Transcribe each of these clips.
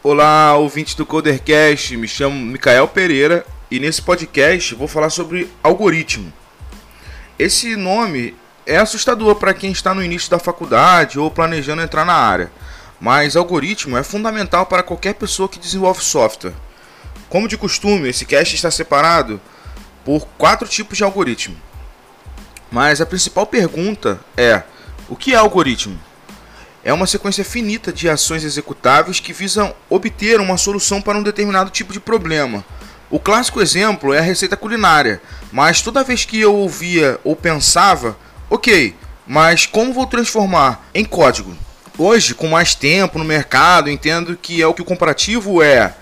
Olá, ouvintes do Codercast, me chamo Micael Pereira e nesse podcast vou falar sobre algoritmo. Esse nome é assustador para quem está no início da faculdade ou planejando entrar na área, mas algoritmo é fundamental para qualquer pessoa que desenvolve software. Como de costume, esse cast está separado por quatro tipos de algoritmo. Mas a principal pergunta é: o que é algoritmo? É uma sequência finita de ações executáveis que visam obter uma solução para um determinado tipo de problema. O clássico exemplo é a receita culinária, mas toda vez que eu ouvia ou pensava, ok, mas como vou transformar em código? Hoje, com mais tempo no mercado, entendo que é o que o comparativo é.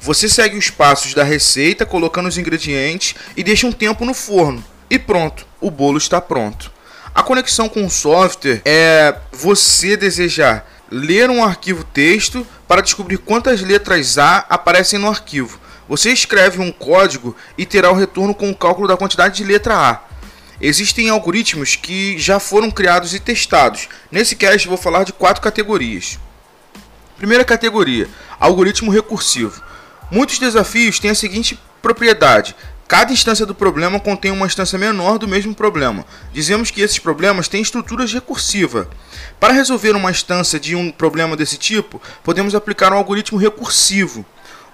Você segue os passos da receita, colocando os ingredientes e deixa um tempo no forno. E pronto, o bolo está pronto. A conexão com o software é você desejar ler um arquivo texto para descobrir quantas letras A aparecem no arquivo. Você escreve um código e terá o retorno com o cálculo da quantidade de letra A. Existem algoritmos que já foram criados e testados. Nesse cast vou falar de quatro categorias. Primeira categoria: algoritmo recursivo. Muitos desafios têm a seguinte propriedade: Cada instância do problema contém uma instância menor do mesmo problema. Dizemos que esses problemas têm estruturas recursivas. Para resolver uma instância de um problema desse tipo, podemos aplicar um algoritmo recursivo.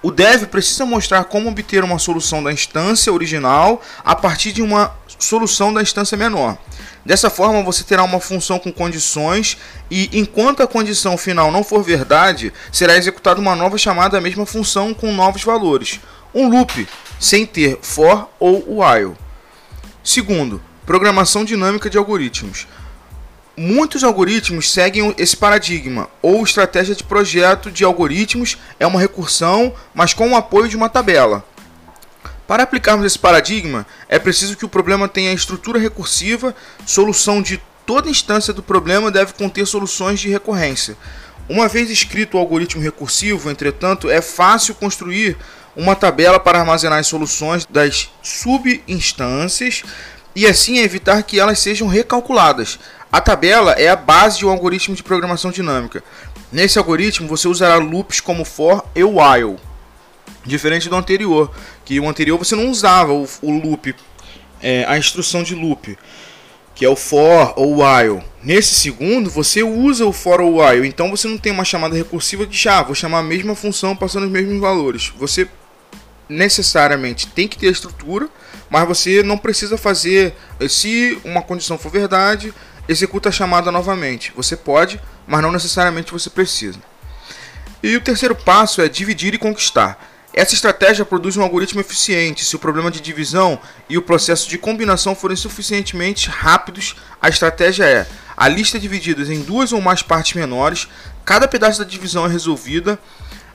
O dev precisa mostrar como obter uma solução da instância original a partir de uma solução da instância menor. Dessa forma, você terá uma função com condições e, enquanto a condição final não for verdade, será executada uma nova chamada da mesma função com novos valores. Um loop sem ter for ou while. Segundo, programação dinâmica de algoritmos. Muitos algoritmos seguem esse paradigma, ou estratégia de projeto de algoritmos é uma recursão, mas com o apoio de uma tabela. Para aplicarmos esse paradigma, é preciso que o problema tenha estrutura recursiva, solução de toda instância do problema deve conter soluções de recorrência. Uma vez escrito o algoritmo recursivo, entretanto, é fácil construir uma tabela para armazenar as soluções das subinstâncias e assim evitar que elas sejam recalculadas. A tabela é a base de um algoritmo de programação dinâmica. Nesse algoritmo você usará loops como for e while, diferente do anterior, que o anterior você não usava o, loop, é, a instrução de loop, que é o for ou while. Nesse segundo você usa o for ou while, então você não tem uma chamada recursiva de já, ah, vou chamar a mesma função passando os mesmos valores. Você necessariamente tem que ter estrutura, mas você não precisa fazer. Se uma condição for verdade, executa a chamada novamente. Você pode, mas não necessariamente você precisa. E o terceiro passo é dividir e conquistar. Essa estratégia produz um algoritmo eficiente. Se o problema de divisão e o processo de combinação forem suficientemente rápidos, a estratégia é a lista dividida em duas ou mais partes menores, cada pedaço da divisão é resolvida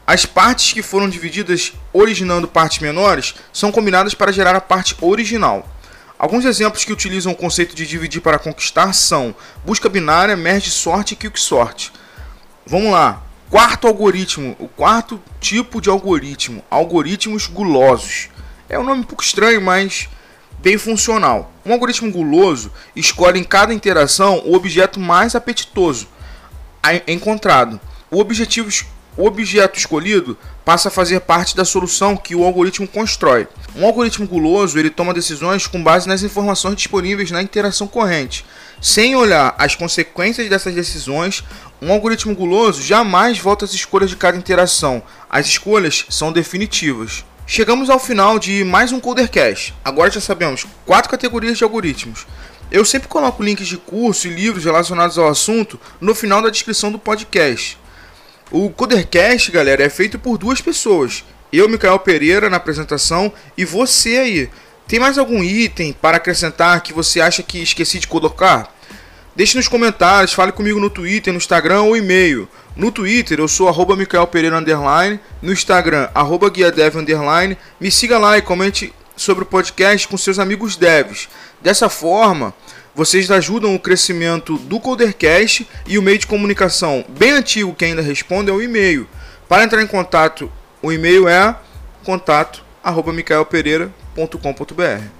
as partes que foram divididas originando partes menores são combinadas para gerar a parte original. Alguns exemplos que utilizam o conceito de dividir para conquistar são busca binária, merge sort e quicksort. Vamos lá. Quarto algoritmo, o quarto tipo de algoritmo, algoritmos gulosos. É um nome um pouco estranho, mas bem funcional. Um algoritmo guloso escolhe em cada interação o objeto mais apetitoso encontrado. O objetivo o objeto escolhido passa a fazer parte da solução que o algoritmo constrói. Um algoritmo guloso ele toma decisões com base nas informações disponíveis na interação corrente. Sem olhar as consequências dessas decisões, um algoritmo guloso jamais volta às escolhas de cada interação. As escolhas são definitivas. Chegamos ao final de mais um Codercast. Agora já sabemos quatro categorias de algoritmos. Eu sempre coloco links de curso e livros relacionados ao assunto no final da descrição do podcast. O Codercast, galera, é feito por duas pessoas. Eu, Micael Pereira, na apresentação, e você aí. Tem mais algum item para acrescentar que você acha que esqueci de colocar? Deixe nos comentários, fale comigo no Twitter, no Instagram ou e-mail. No Twitter eu sou arroba Micael Pereira underline, no Instagram arroba guiadev underline. Me siga lá e comente sobre o podcast com seus amigos devs. Dessa forma, vocês ajudam o crescimento do Codercast e o meio de comunicação bem antigo que ainda responde é o e-mail. Para entrar em contato, o e-mail é contato@micaelpereira.com.br.